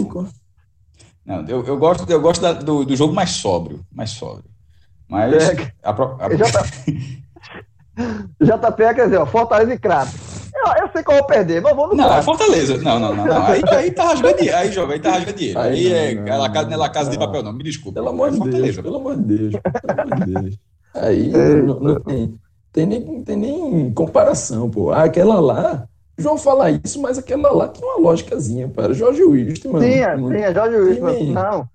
Não, eu, eu gosto, eu gosto da, do, do jogo mais sóbrio, mais sóbrio. Mas. É, a, a... JP, quer dizer, ó, Fortaleza e Crato. Eu, eu sei que eu vou perder, mas vamos Não, é Fortaleza. Não, não, não. não. Aí, aí tá rasgando dinheiro. Aí, jovem, aí tá rasgando dinheiro. Aí, aí é, não, não, casa, não é casa de papel, não. Me desculpa. Pelo amor de Deus. Pelo amor de Deus. Pelo amor de Deus. Aí não, não tem, tem, nem, tem nem comparação, pô. Aquela lá. João fala isso, mas aquela lá tem uma lógicazinha, para Jorge Wilson, mano. Tinha, tinha, Jorge Wilson. Não.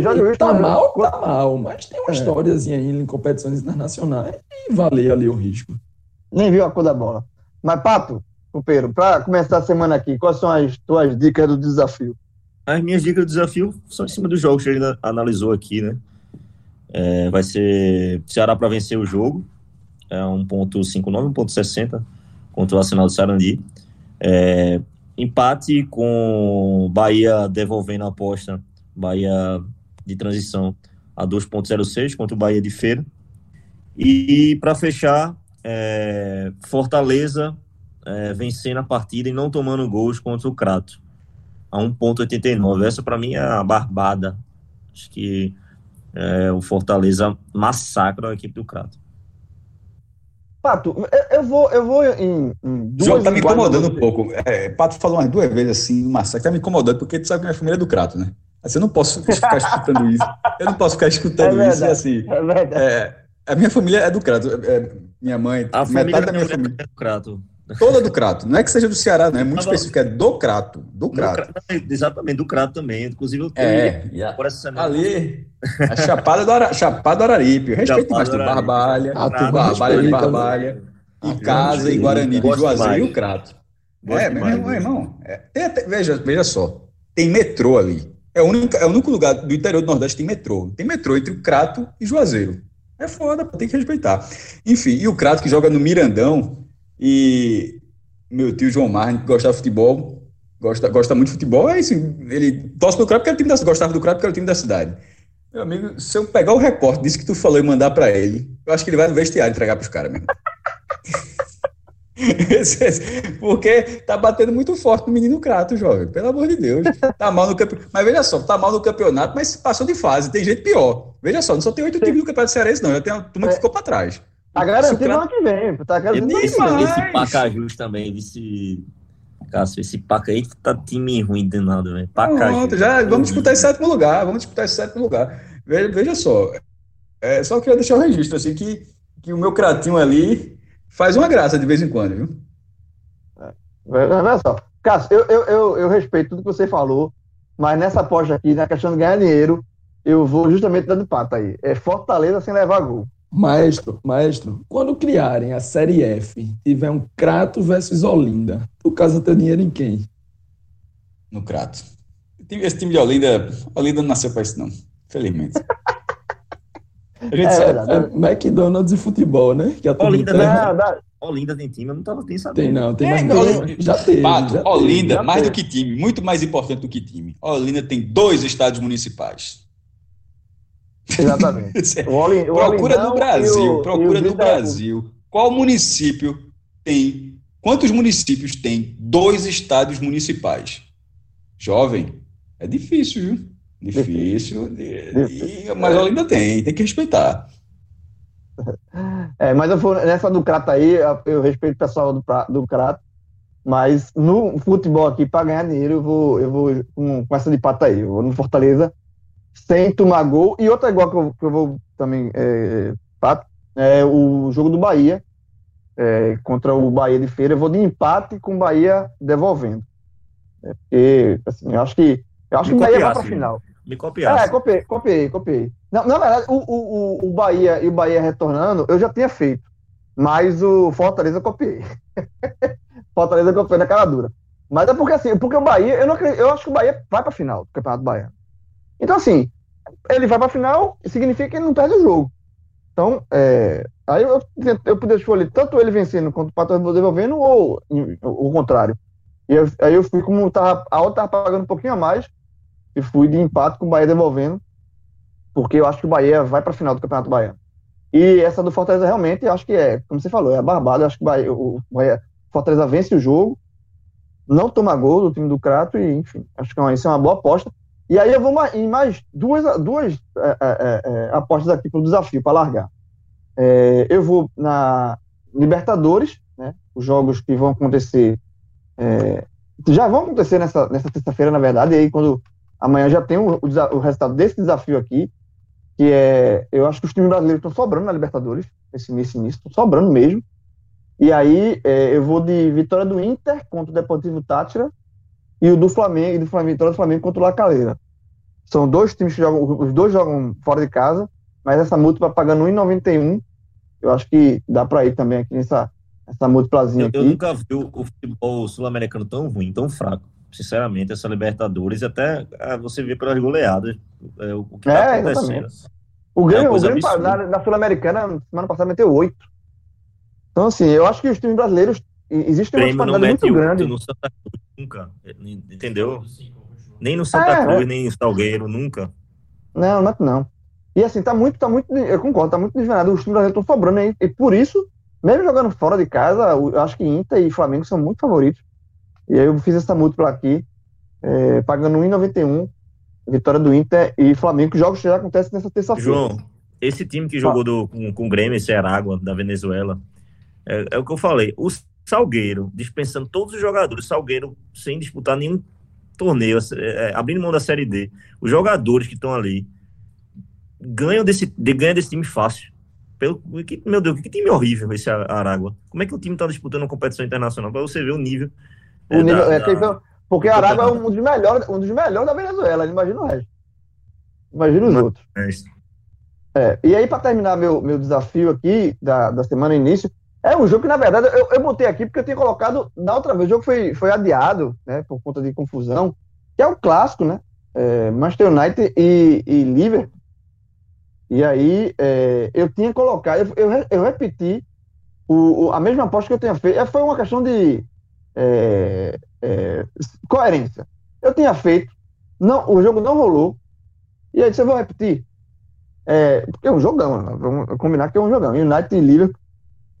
Jorge Wilson. Tá mal, tá mal, mas tem uma é. historiazinha aí em competições internacionais e valer ali o risco. Nem viu a cor da bola. Mas, Pato, companheiro, para começar a semana aqui, quais são as tuas dicas do desafio? As minhas dicas do desafio são em cima dos jogos que ele analisou aqui, né? É, vai ser Ceará para vencer o jogo, é 1.59, 1.60 contra o Arsenal do Sarandi. É, empate com Bahia devolvendo a aposta, Bahia de transição a 2.06 contra o Bahia de Feira. E para fechar, é, Fortaleza é, vencendo a partida e não tomando gols contra o Crato a 1,89. Essa para mim é a barbada. Acho que é, o Fortaleza massacra a equipe do Crato. Pato, eu vou, eu vou em, em duas. tá me incomodando um pouco. É, Pato falou umas duas vezes assim, massacre, tá me incomodando, porque tu sabe que minha família é do Crato, né? Assim, eu não posso ficar escutando isso. Eu não posso ficar escutando é isso e assim. É verdade. É, a minha família é do Crato. É, minha mãe, a metade da minha família é do Crato. Toda do Crato. Não é que seja do Ceará, não. É muito específico. É do Crato. Do Crato. exatamente, do Crato também. Inclusive, eu tenho. É, por essa semana. Ali, a Chapada do, Ara, Chapada do Araripe. Respeito mais do Barbalha. Ah, tu Barbalha de Barbalha. E Casa, e Guarani de Juazeiro e o Crato. é, meu irmão, irmão é, veja, veja só. Tem metrô ali. É o, único, é o único lugar do interior do Nordeste que tem metrô. Tem metrô entre o Crato e Juazeiro. É foda, tem que respeitar. Enfim, e o Crato que joga no Mirandão, e meu tio João Marne, que gostava de futebol, gosta, gosta muito de futebol, é assim, ele torce pro Crato porque era o time da, gostava do Crato porque era o time da cidade. Meu amigo, se eu pegar o recorte disso que tu falou e mandar para ele, eu acho que ele vai no vestiário entregar pros caras mesmo. Porque tá batendo muito forte no menino Crato, jovem. Pelo amor de Deus. Tá mal no campeonato. Mas veja só, tá mal no campeonato, mas passou de fase. Tem gente pior. Veja só, não só tem oito times no campeonato cearense, não. Já tem uma turma que é. ficou para trás. Tá garantido no ano que vem. Tá garantido no ano que vem. Esse Pacajus também, esse. Cássio, esse Paca aí tá time ruim de nada, velho. Pacajus. já vamos disputar esse sétimo lugar. Vamos disputar esse sétimo lugar. Veja, veja só. É, só queria deixar o registro, assim, que, que o meu cratinho ali faz uma graça de vez em quando, viu? É, olha só. Cássio, eu, eu, eu, eu respeito tudo que você falou, mas nessa aposta aqui, na questão de ganhar dinheiro, eu vou justamente dando pata aí. É Fortaleza sem levar gol. Maestro, maestro, quando criarem a Série F, tiver um Crato versus Olinda, tu casa teu dinheiro em quem? No Crato. Esse time de Olinda, Olinda não nasceu para isso não, felizmente. A gente é, sabe, é, é McDonald's e futebol, né? Que a Olinda, tem, Olinda tem time, eu não tava nem sabendo. Tem não, tem é, mais. Olinda, já teve. Pato, já Olinda, teve, mais teve. do que time, muito mais importante do que time. Olinda tem dois estádios municipais. Exatamente. o procura do Brasil, o, procura do Brasil. Qual município tem? Quantos municípios tem dois estádios municipais? Jovem, é difícil, viu? Difícil, difícil. E, mas é. ainda tem, tem que respeitar. É, mas eu vou, nessa do Crato aí, eu respeito o pessoal do, do Crato, mas no futebol aqui, para ganhar dinheiro, eu vou, eu vou com, com essa de pata aí. Eu vou no Fortaleza sem tomar gol. E outra igual que eu, que eu vou também é, é, o jogo do Bahia é, contra o Bahia de Feira. Eu vou de empate com o Bahia devolvendo. É, porque, assim, eu acho que, eu acho Me que o Bahia vai para final. Me copiasse. É, copiei, copiei, copiei. Não, na verdade, o, o, o Bahia e o Bahia retornando, eu já tinha feito. Mas o Fortaleza eu copiei. Fortaleza eu copiei na cara dura. Mas é porque assim, porque o Bahia, eu, não eu acho que o Bahia vai para a final do Campeonato Baiano. Então, assim, ele vai para a final, significa que ele não perde o jogo. Então, é, aí eu, eu podia escolher tanto ele vencendo quanto o Pato devolvendo, ou o contrário. E eu, aí eu fui como tava, a outra estava pagando um pouquinho a mais, e fui de empate com o Bahia devolvendo, porque eu acho que o Bahia vai para a final do Campeonato Baiano. E essa do Fortaleza realmente, acho que é, como você falou, é barbada. Acho que o Bahia, o Bahia, Fortaleza vence o jogo, não toma gol do time do Crato, e enfim, acho que é isso é uma boa aposta. E aí eu vou em mais duas, duas é, é, é, é apostas aqui para o desafio, para largar. É, eu vou na Libertadores, né, os jogos que vão acontecer, é, já vão acontecer nessa, nessa terça-feira, na verdade, e aí quando amanhã já tem o, o, o, resultado desse desafio aqui, que é, eu acho que os times brasileiros estão sobrando na Libertadores, nesse, nesse início, estão sobrando mesmo. E aí eu vou de vitória do Inter contra o Deportivo Tátira, e o do Flamengo, e do Flamengo, vitória do Flamengo contra o Lacaleira. São dois times que jogam, os dois jogam fora de casa, mas essa múltipla pagando 1,91, eu acho que dá para ir também aqui nessa essa múltiplazinha eu, aqui. Eu nunca vi o, futebol sul-americano tão ruim, tão fraco. sinceramente, essa Libertadores, até ah, você vê pelas goleadas é, o que está é, acontecendo. O Grêmio, é o Grêmio na, na Sul-Americana, semana passada, meteu oito. Então, assim, eu acho que os times brasileiros existem uma disparidade muito grande. No Santa Cruz, nunca, entendeu? Nem no Santa é, Cruz, é. nem no Salgueiro, nunca. Não, não, não. E assim, tá muito, tá muito, eu concordo, tá muito desvenado. Os times brasileiros estão sobrando aí. E por isso, mesmo jogando fora de casa, eu acho que Inter e Flamengo são muito favoritos. E aí eu fiz essa múltipla aqui, é, pagando 1,91, vitória do Inter e Flamengo, que jogos já acontecem nessa terça-feira. João, esse time que jogou do, com, com o Grêmio, esse Aragua, da Venezuela, é, é, o que eu falei. O Salgueiro, dispensando todos os jogadores, Salgueiro sem disputar nenhum torneio, é, abrindo mão da Série D, os jogadores que estão ali ganham desse, de, ganham desse time fácil. Pelo, que, meu Deus, que time horrível esse Aragua. Como é que o time está disputando uma competição internacional? Para você ver o nível. O é, nível da, é, da, porque Aragua é um dos melhores, um dos melhores da Venezuela, imagina o resto. Imagina os Não, outros. É é, e aí, para terminar meu, meu desafio aqui da, da semana início, é um jogo que, na verdade, eu, eu botei aqui porque eu tinha colocado na outra vez. O jogo foi, foi adiado, né, por conta de confusão, que é um clássico, né? É, Manchester United e, e Liverpool. E aí é, eu tinha colocado, eu, eu, eu repeti o, o, a mesma aposta que eu tinha feito. É, foi uma questão de é, é, coerência. Eu tinha feito, não, o jogo não rolou, e aí você vai repetir. É, porque é um jogão, né? vamos combinar que é um jogão. United e Liverpool,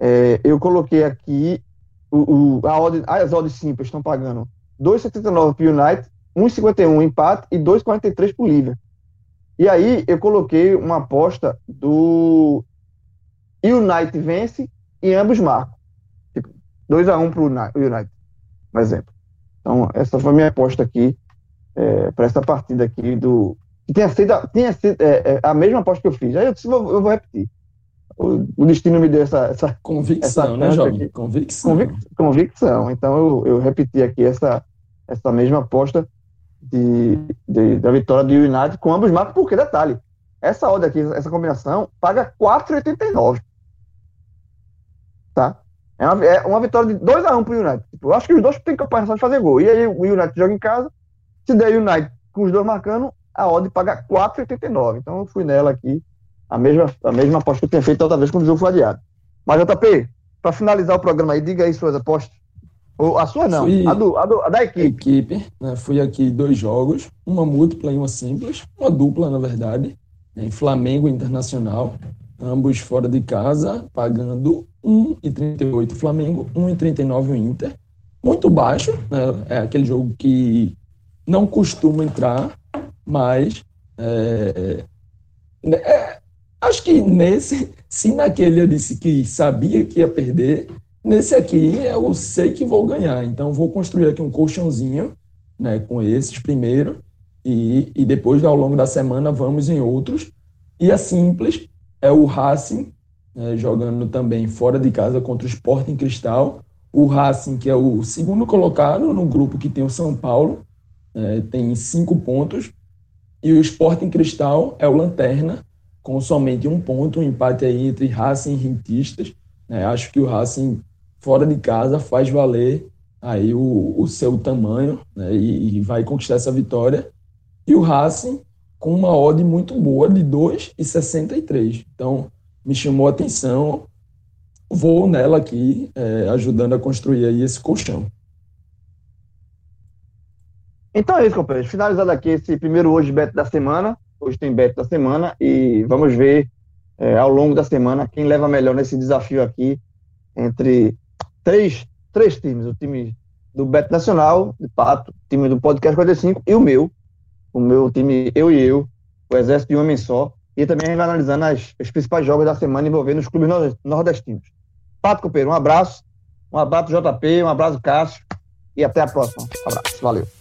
é, eu coloquei aqui o, o, a odd, as odds simples estão pagando 2,79 para o United, 1,51 empate e 2,43 para o Liverpool. E aí eu coloquei uma aposta do United vence e ambos marcam. Tipo, 2x1 para o United, por exemplo. Então, essa foi a minha aposta aqui é, para essa partida aqui do. Que tinha sido, tinha sido é, é, a mesma aposta que eu fiz. Aí eu disse, eu vou repetir. O, o, destino me deu essa. essa convicção, essa né, Jovem? Convicção. Convic, convicção. Então eu, eu repeti aqui essa, essa mesma aposta de, de, da vitória do United com ambos marcos, porque, detalhe, essa odd aqui, essa combinação, paga 4,89. Tá? É uma, é uma vitória de 2x1 pro United. Tipo, eu acho que os dois têm capacidade de fazer gol. E aí o United joga em casa, se der o United com os dois marcando, a odd paga 4,89. Então eu fui nela aqui, a mesma, a mesma aposta que eu tinha feito outra vez quando o jogo foi adiado. Mas, JP, para finalizar o programa aí, diga aí suas apostas. Ou a sua não, Fui a, do, a, do, a da equipe. equipe né, fui aqui dois jogos, uma múltipla e uma simples, uma dupla, na verdade, em Flamengo Internacional, ambos fora de casa, pagando 1,38 Flamengo, 1,39 o Inter. Muito baixo, né, é aquele jogo que não costuma entrar, mas é, é, acho que nesse, se naquele eu disse que sabia que ia perder, Nesse aqui eu sei que vou ganhar, então vou construir aqui um colchãozinho, né, com esses primeiro e, e depois ao longo da semana vamos em outros. E a simples é o Racing né, jogando também fora de casa contra o Sporting Cristal. O Racing que é o segundo colocado no grupo que tem o São Paulo, é, tem cinco pontos e o Sporting Cristal é o lanterna com somente um ponto, um empate aí entre Racing e Rentistas. É, acho que o Racing fora de casa faz valer aí o, o seu tamanho né, e, e, vai conquistar essa vitória. E o Racing com uma odd muito boa de 2,63. Então, me chamou a atenção. Vou nela aqui, é, ajudando a construir aí esse colchão. Então é isso, companheiros. Finalizado aqui esse primeiro hoje bet da semana. Hoje tem bet da semana e vamos ver é, ao longo da semana quem leva melhor nesse desafio aqui entre três, três times. O time do Beto Nacional, de Pato, o time do Podcast 45 e o meu. O meu time, eu e eu, o Exército de um Homem Só. E também a gente vai analisando as, os principais jogos da semana envolvendo os clubes nordestinos. Pato Copeiro, um abraço. Um abraço, JP, um abraço, Cássio. E até a próxima. Um abraço. Valeu.